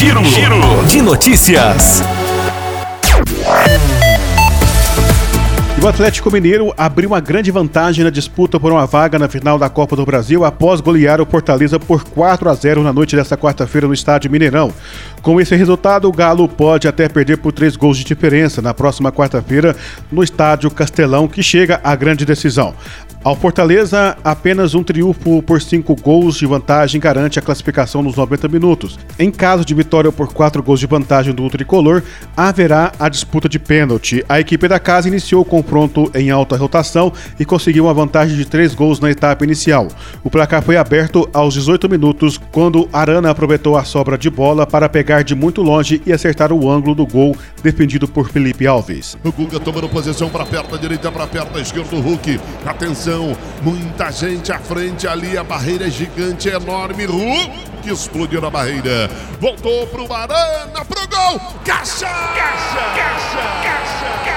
Giro, Giro de notícias. o Atlético Mineiro abriu uma grande vantagem na disputa por uma vaga na final da Copa do Brasil após golear o Fortaleza por 4 a 0 na noite desta quarta-feira no estádio Mineirão. Com esse resultado, o Galo pode até perder por três gols de diferença na próxima quarta-feira no estádio Castelão, que chega à grande decisão. Ao Fortaleza, apenas um triunfo por cinco gols de vantagem garante a classificação nos 90 minutos. Em caso de vitória por quatro gols de vantagem do tricolor, haverá a disputa de pênalti. A equipe da casa iniciou o confronto em alta rotação e conseguiu uma vantagem de três gols na etapa inicial. O placar foi aberto aos 18 minutos, quando Arana aproveitou a sobra de bola para pegar de muito longe e acertar o ângulo do gol defendido por Felipe Alves. O Guga tomando posição para perto da direita, para perto da esquerda do Hulk. Atenção Muita gente à frente ali, a barreira é gigante, enorme. que explodiu na barreira. Voltou pro Barana, pro gol. Caixa! Caixa! Caixa! Caixa! Caixa!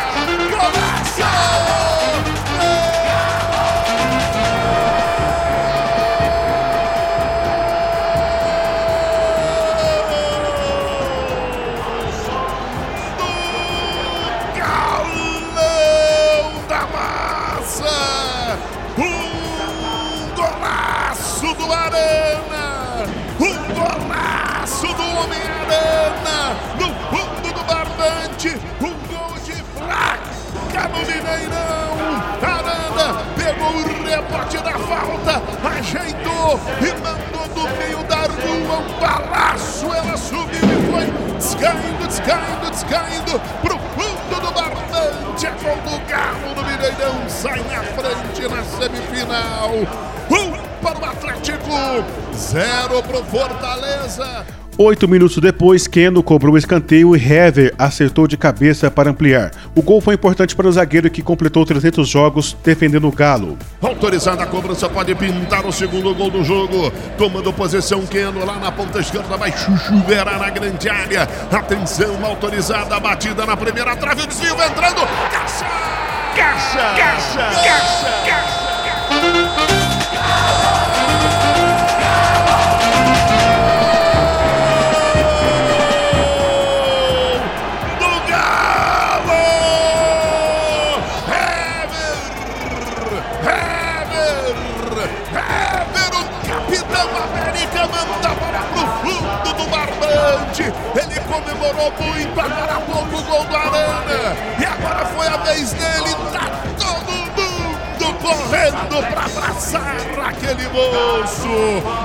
Descaindo, descaindo, pro fundo do barbante. É gol do Galo no Mineirão, sai na frente na semifinal. Um para o Atlético, zero para o Fortaleza. Oito minutos depois, Keno cobrou o escanteio e Hever acertou de cabeça para ampliar. O gol foi importante para o zagueiro que completou 300 jogos defendendo o Galo. Autorizada a cobrança, pode pintar o segundo gol do jogo. Tomando posição, Keno lá na ponta esquerda, vai chuchuverá na grande área. Atenção, autorizada a batida na primeira trave, o desvio entrando. Caixa! Caixa! Caixa! Caixa! Caixa! Comemorou muito agora há pouco o gol do Arana. E agora foi a vez dele. Tá todo mundo correndo para abraçar aquele moço.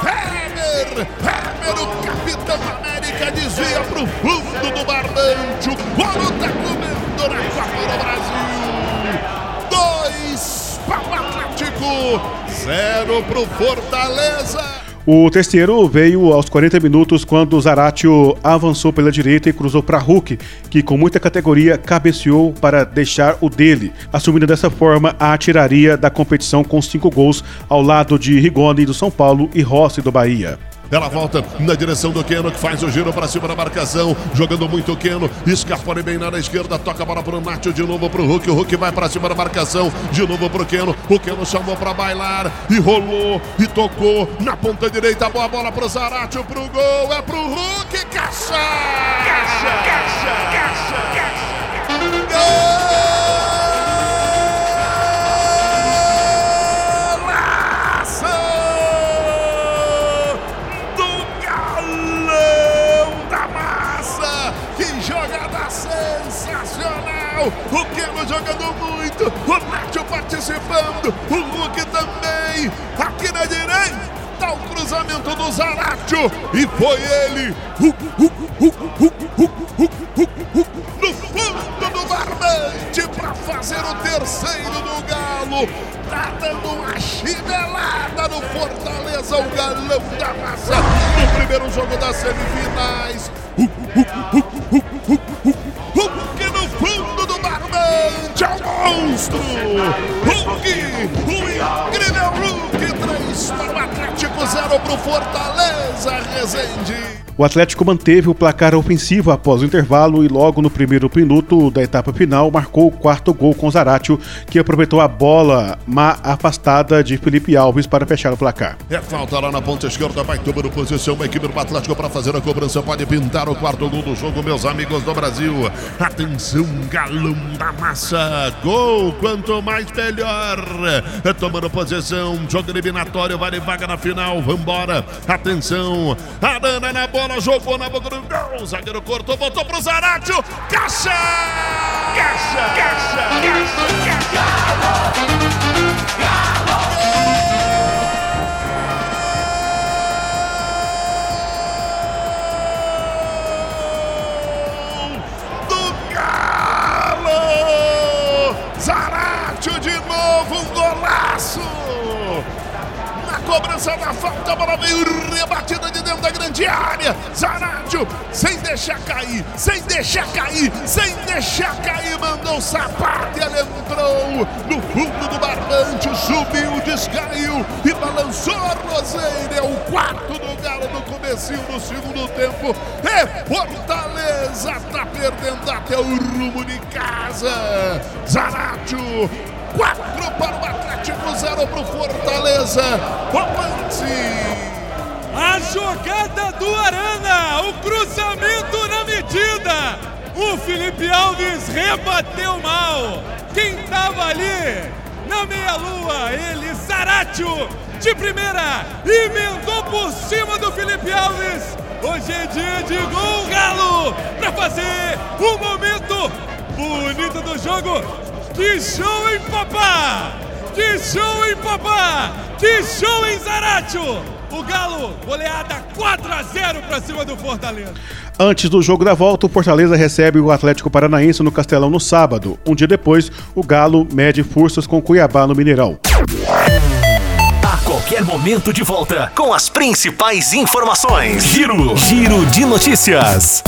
Hemer, Hemer, o capitão América, desvia pro fundo do barbante. O Coro tá comendo na Copa do Brasil. 0 para o Fortaleza. O Testieiro veio aos 40 minutos quando Zaratio avançou pela direita e cruzou para Hulk, que com muita categoria cabeceou para deixar o dele, assumindo dessa forma a atiraria da competição com cinco gols ao lado de Rigoni do São Paulo e Rossi do Bahia. Ela volta na direção do Keno, que faz o giro para cima da marcação. Jogando muito o Keno. Escapole bem na esquerda. Toca a bola para o Nátio de novo para o Hulk. O Hulk vai para cima da marcação. De novo para o Keno. O Keno chamou para bailar. E rolou. E tocou na ponta direita. Boa bola para o Zaratio. Para o gol. É para o Hulk. O Keno jogando muito. O Nacho participando. O Hulk também. Aqui na direita. O cruzamento do Zaratio. E foi ele. No fundo do barbante para fazer o terceiro do Galo. Tá dando uma chinelada no Fortaleza, o galão da massa. No primeiro jogo das semifinais. Monstro! Hulk! O incrível Hulk! 3 para o Atlético, 0 para o Fortaleza, Resende! O Atlético manteve o placar ofensivo após o intervalo e logo no primeiro minuto da etapa final marcou o quarto gol com Zaratio, que aproveitou a bola má afastada de Felipe Alves para fechar o placar. É falta lá na ponta esquerda, vai tomando posição a equipe do Atlético para fazer a cobrança, pode pintar o quarto gol do jogo, meus amigos do Brasil. Atenção, galão da massa, gol, quanto mais melhor. É tomando posição, jogo eliminatório, vale vaga na final, vambora. Atenção, Arana na bola bola, jogou na boca do gol. O zagueiro cortou, voltou pro Zaratio. Caixa! Caixa! Caixa! Caixa! Caixa! cobrança da falta, a bola veio rebatida de área. Zarádio, sem deixar cair, sem deixar cair, sem deixar cair, mandou o sapato e ele entrou no fundo do barbante, subiu, descaiu e balançou a roseira. É o quarto do Galo no comecinho do segundo tempo. E Fortaleza tá perdendo até o rumo de casa. Zarádio 4 para o Atlético, 0 para o Fortaleza. Volante. Jogada do Arana, o cruzamento na medida. O Felipe Alves rebateu mal. Quem estava ali na meia-lua, ele, Zaratio, de primeira, emendou por cima do Felipe Alves. Hoje é dia de gol galo para fazer o momento bonito do jogo. Que show, hein, papá? Que show, hein, papá? Que show, hein, Zaratio? O Galo, goleada 4 a 0 para cima do Fortaleza. Antes do jogo da volta, o Fortaleza recebe o Atlético Paranaense no Castelão no sábado. Um dia depois, o Galo mede forças com Cuiabá no Mineirão. A qualquer momento de volta com as principais informações. Giro, Giro de notícias.